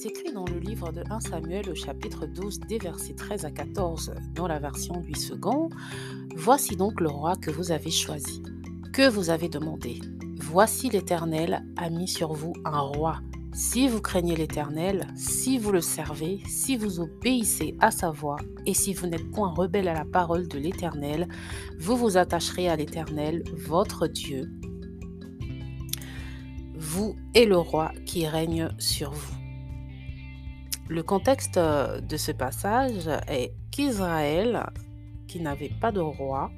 est écrit dans le livre de 1 Samuel au chapitre 12 des versets 13 à 14 dans la version 8 second. Voici donc le roi que vous avez choisi, que vous avez demandé. Voici l'Éternel a mis sur vous un roi. Si vous craignez l'Éternel, si vous le servez, si vous obéissez à sa voix, et si vous n'êtes point rebelle à la parole de l'Éternel, vous vous attacherez à l'Éternel, votre Dieu, vous et le roi qui règne sur vous. Le contexte euh, de ce passage est qu'Israël, qui n'avait pas de roi,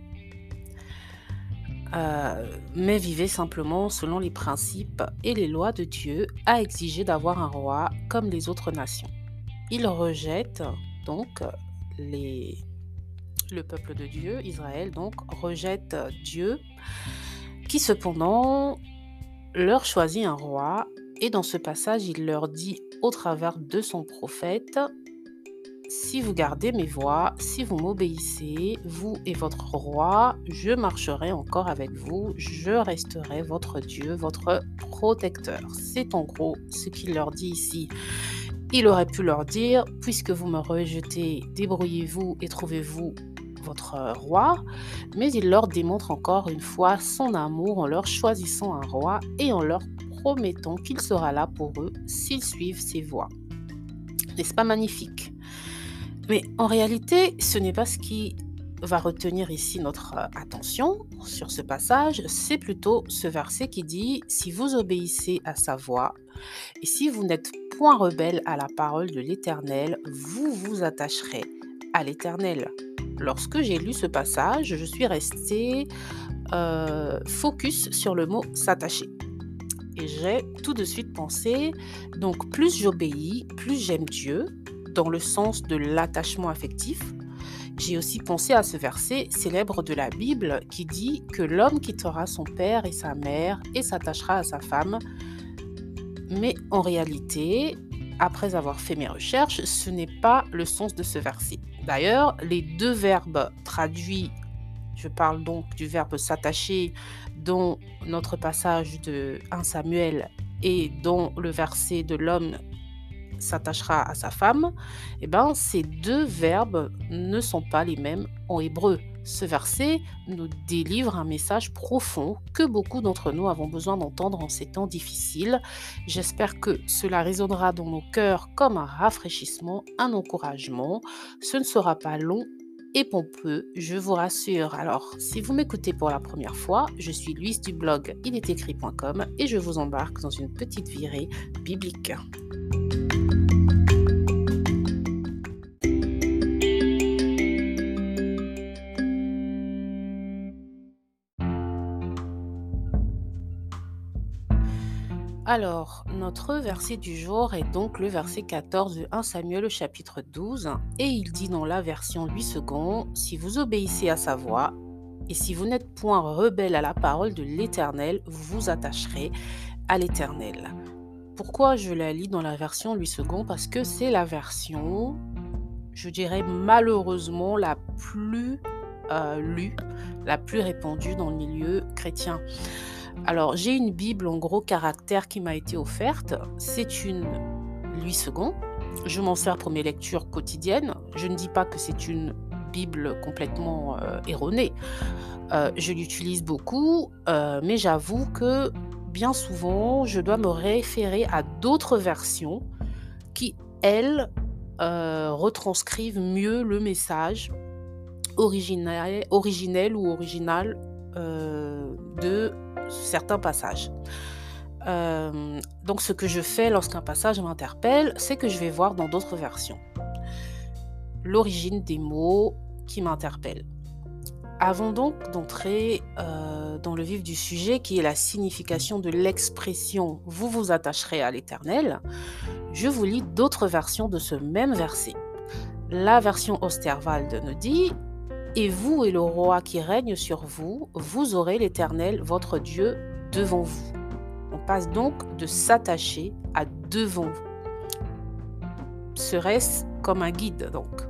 euh, mais vivait simplement selon les principes et les lois de Dieu, a exigé d'avoir un roi comme les autres nations. Il rejette donc le peuple de Dieu, Israël donc rejette Dieu, qui cependant leur choisit un roi, et dans ce passage il leur dit au travers de son prophète, si vous gardez mes voies, si vous m'obéissez, vous et votre roi, je marcherai encore avec vous, je resterai votre Dieu, votre protecteur. C'est en gros ce qu'il leur dit ici. Il aurait pu leur dire, puisque vous me rejetez, débrouillez-vous et trouvez-vous votre roi, mais il leur démontre encore une fois son amour en leur choisissant un roi et en leur promettant qu'il sera là pour eux s'ils suivent ses voies. N'est-ce pas magnifique? Mais en réalité, ce n'est pas ce qui va retenir ici notre euh, attention sur ce passage, c'est plutôt ce verset qui dit Si vous obéissez à sa voix, et si vous n'êtes point rebelle à la parole de l'Éternel, vous vous attacherez à l'Éternel. Lorsque j'ai lu ce passage, je suis restée euh, focus sur le mot s'attacher. Et j'ai tout de suite pensé, donc plus j'obéis, plus j'aime Dieu, dans le sens de l'attachement affectif. J'ai aussi pensé à ce verset célèbre de la Bible qui dit que l'homme quittera son père et sa mère et s'attachera à sa femme. Mais en réalité, après avoir fait mes recherches, ce n'est pas le sens de ce verset. D'ailleurs, les deux verbes traduits, je parle donc du verbe s'attacher, dont notre passage de 1 Samuel et dont le verset de l'homme s'attachera à sa femme, eh ben, ces deux verbes ne sont pas les mêmes en hébreu. Ce verset nous délivre un message profond que beaucoup d'entre nous avons besoin d'entendre en ces temps difficiles. J'espère que cela résonnera dans nos cœurs comme un rafraîchissement, un encouragement. Ce ne sera pas long et pompeux, je vous rassure. Alors, si vous m'écoutez pour la première fois, je suis Louise du blog ilestécrit.com et je vous embarque dans une petite virée biblique. Alors, notre verset du jour est donc le verset 14 de 1 Samuel chapitre 12, et il dit dans la version 8 secondes, Si vous obéissez à sa voix, et si vous n'êtes point rebelle à la parole de l'Éternel, vous vous attacherez à l'Éternel. Pourquoi je la lis dans la version 8 secondes? Parce que c'est la version, je dirais malheureusement, la plus euh, lue, la plus répandue dans le milieu chrétien. Alors, j'ai une Bible en gros caractère qui m'a été offerte. C'est une 8 secondes. Je m'en sers pour mes lectures quotidiennes. Je ne dis pas que c'est une Bible complètement euh, erronée. Euh, je l'utilise beaucoup, euh, mais j'avoue que bien souvent, je dois me référer à d'autres versions qui, elles, retranscrivent mieux le message originel ou original de certains passages. Euh, donc ce que je fais lorsqu'un passage m'interpelle, c'est que je vais voir dans d'autres versions l'origine des mots qui m'interpellent. Avant donc d'entrer euh, dans le vif du sujet qui est la signification de l'expression vous vous attacherez à l'éternel, je vous lis d'autres versions de ce même verset. La version Osterwald nous dit et vous et le roi qui règne sur vous, vous aurez l'Éternel, votre Dieu, devant vous. On passe donc de s'attacher à devant vous. Serait-ce comme un guide donc?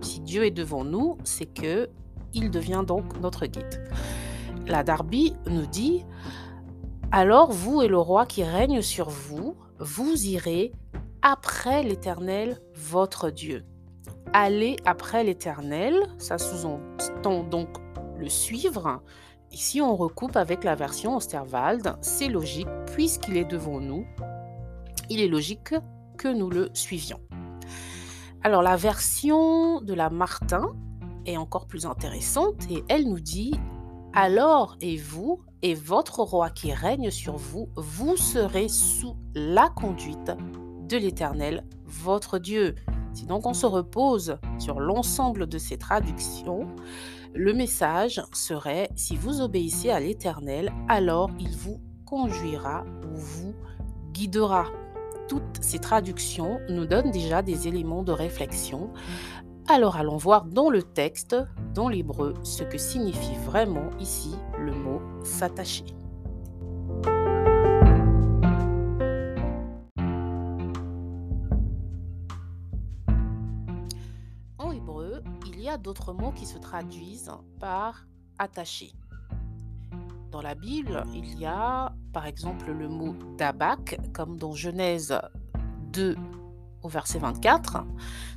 Si Dieu est devant nous, c'est que il devient donc notre guide. La Darby nous dit alors vous et le roi qui règne sur vous, vous irez après l'Éternel, votre Dieu. Aller après l'Éternel, ça sous-entend donc le suivre. Ici, on recoupe avec la version Osterwald. C'est logique, puisqu'il est devant nous, il est logique que nous le suivions. Alors, la version de la Martin est encore plus intéressante et elle nous dit alors et vous et votre roi qui règne sur vous, vous serez sous la conduite de l'Éternel, votre Dieu. Si donc on se repose sur l'ensemble de ces traductions, le message serait, si vous obéissez à l'Éternel, alors il vous conduira ou vous guidera. Toutes ces traductions nous donnent déjà des éléments de réflexion alors allons voir dans le texte, dans l'hébreu, ce que signifie vraiment ici le mot s'attacher. D'autres mots qui se traduisent par attacher. Dans la Bible, il y a par exemple le mot dabak, comme dans Genèse 2, au verset 24,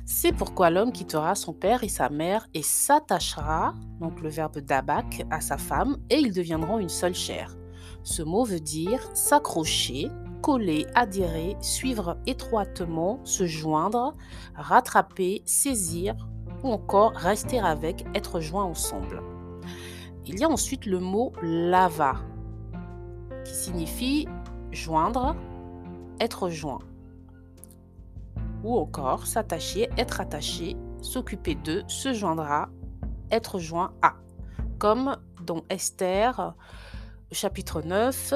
c'est pourquoi l'homme quittera son père et sa mère et s'attachera, donc le verbe dabak, à sa femme, et ils deviendront une seule chair. Ce mot veut dire s'accrocher, coller, adhérer, suivre étroitement, se joindre, rattraper, saisir ou encore rester avec, être joint ensemble. Il y a ensuite le mot lava qui signifie joindre, être joint ou encore s'attacher, être attaché, s'occuper de, se joindra, être joint à. Comme dans Esther, chapitre 9,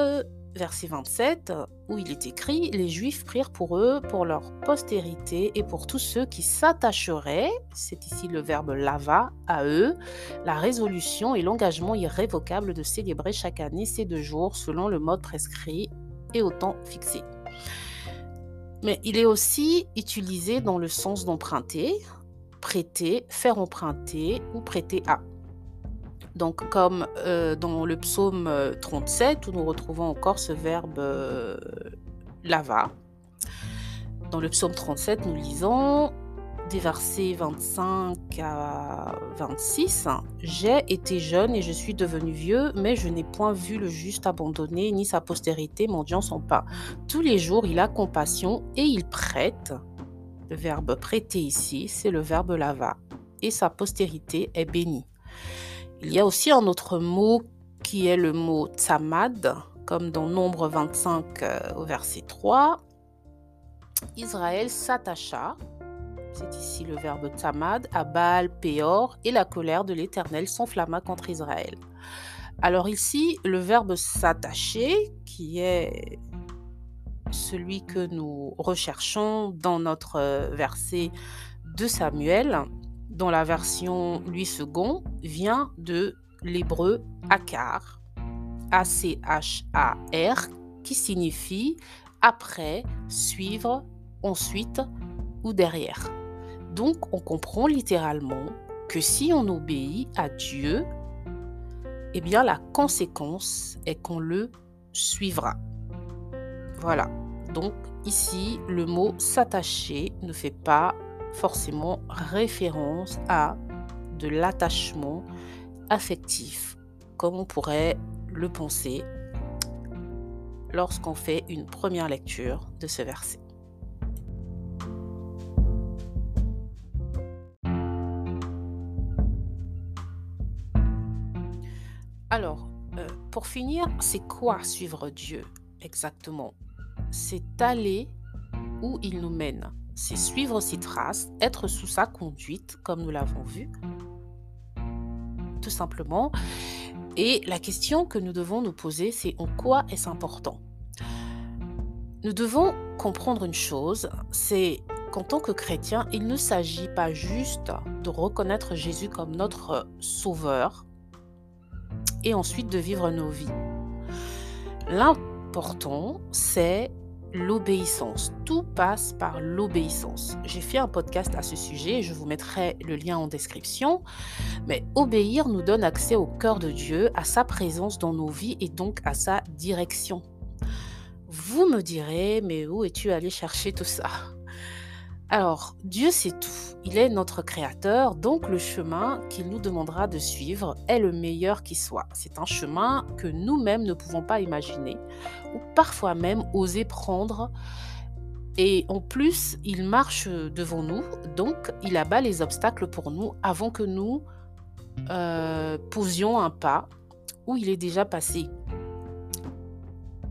verset 27, où il est écrit Les Juifs prirent pour eux, pour leur postérité et pour tous ceux qui s'attacheraient, c'est ici le verbe lava, à eux, la résolution et l'engagement irrévocable de célébrer chaque année ces deux jours selon le mode prescrit et au temps fixé. Mais il est aussi utilisé dans le sens d'emprunter, prêter, faire emprunter ou prêter à. Donc comme euh, dans le psaume 37 euh, où nous retrouvons encore ce verbe euh, lava. Dans le psaume 37, nous lisons des versets 25 à 26. J'ai été jeune et je suis devenu vieux, mais je n'ai point vu le juste abandonné, ni sa postérité mendiant son pain. Tous les jours, il a compassion et il prête. Le verbe prêter ici, c'est le verbe lava. Et sa postérité est bénie. Il y a aussi un autre mot qui est le mot tsamad, comme dans Nombre 25 euh, au verset 3. Israël s'attacha c'est ici le verbe tamad, à Baal Péor, et la colère de l'Éternel s'enflamma contre Israël. Alors ici, le verbe s'attacher, qui est celui que nous recherchons dans notre verset de Samuel, dans la version Louis II, vient de l'hébreu akar, A-C-H-A-R, qui signifie après, suivre, ensuite ou derrière. Donc on comprend littéralement que si on obéit à Dieu, eh bien la conséquence est qu'on le suivra. Voilà. Donc ici, le mot s'attacher ne fait pas forcément référence à de l'attachement affectif, comme on pourrait le penser lorsqu'on fait une première lecture de ce verset. Alors, euh, pour finir, c'est quoi suivre Dieu exactement? C'est aller où il nous mène. C'est suivre ses traces, être sous sa conduite, comme nous l'avons vu. Tout simplement. Et la question que nous devons nous poser, c'est en quoi est-ce important? Nous devons comprendre une chose, c'est qu'en tant que chrétien, il ne s'agit pas juste de reconnaître Jésus comme notre sauveur, et ensuite de vivre nos vies. L'important, c'est l'obéissance. Tout passe par l'obéissance. J'ai fait un podcast à ce sujet, je vous mettrai le lien en description. Mais obéir nous donne accès au cœur de Dieu, à sa présence dans nos vies et donc à sa direction. Vous me direz, mais où es-tu allé chercher tout ça? Alors, Dieu sait tout. Il est notre créateur, donc le chemin qu'il nous demandera de suivre est le meilleur qui soit. C'est un chemin que nous-mêmes ne pouvons pas imaginer ou parfois même oser prendre. Et en plus, il marche devant nous, donc il abat les obstacles pour nous avant que nous euh, posions un pas où il est déjà passé.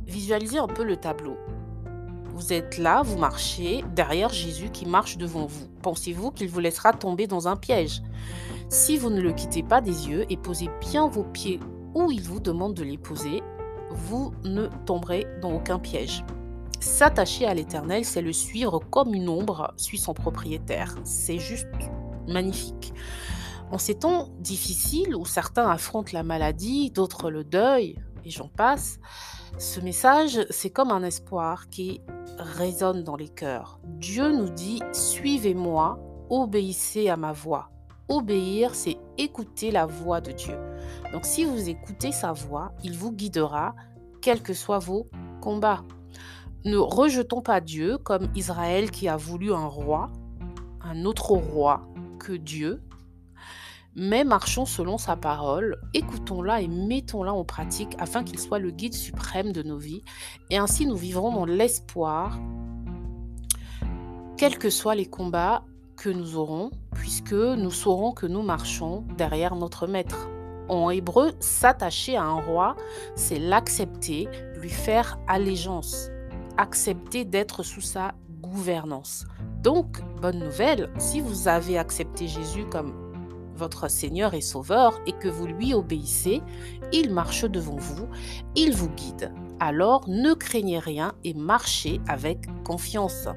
Visualisez un peu le tableau. Vous êtes là, vous marchez derrière Jésus qui marche devant vous. Pensez-vous qu'il vous laissera tomber dans un piège? Si vous ne le quittez pas des yeux et posez bien vos pieds où il vous demande de les poser, vous ne tomberez dans aucun piège. S'attacher à l'Éternel, c'est le suivre comme une ombre suit son propriétaire. C'est juste magnifique. En ces temps difficiles où certains affrontent la maladie, d'autres le deuil, et j'en passe, ce message, c'est comme un espoir qui résonne dans les cœurs. Dieu nous dit, suivez-moi, obéissez à ma voix. Obéir, c'est écouter la voix de Dieu. Donc si vous écoutez sa voix, il vous guidera, quels que soient vos combats. Ne rejetons pas Dieu comme Israël qui a voulu un roi, un autre roi que Dieu, mais marchons selon sa parole, écoutons-la et mettons-la en pratique afin qu'il soit le guide suprême de nos vies, et ainsi nous vivrons dans l'espoir, quels que soient les combats que nous aurons, puisque nous saurons que nous marchons derrière notre maître. En hébreu, s'attacher à un roi, c'est l'accepter, lui faire allégeance, accepter d'être sous sa gouvernance. Donc, bonne nouvelle, si vous avez accepté Jésus comme votre Seigneur et Sauveur et que vous lui obéissez, il marche devant vous, il vous guide. Alors ne craignez rien et marchez avec confiance.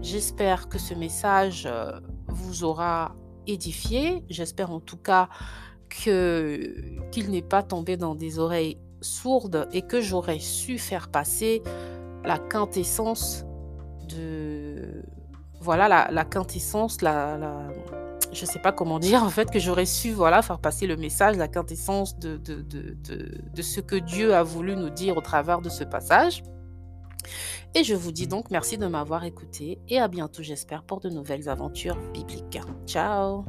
J'espère que ce message euh, vous aura édifié. J'espère en tout cas que qu'il n'est pas tombé dans des oreilles sourdes et que j'aurais su faire passer la quintessence de voilà la, quintessence la, je ne sais pas comment dire, en fait, que j'aurais su voilà, faire passer le message, la quintessence de, de, ce que Dieu a voulu nous dire au travers de ce passage. Et je vous dis donc merci de m'avoir écouté et à bientôt, j'espère, pour de nouvelles aventures bibliques. Ciao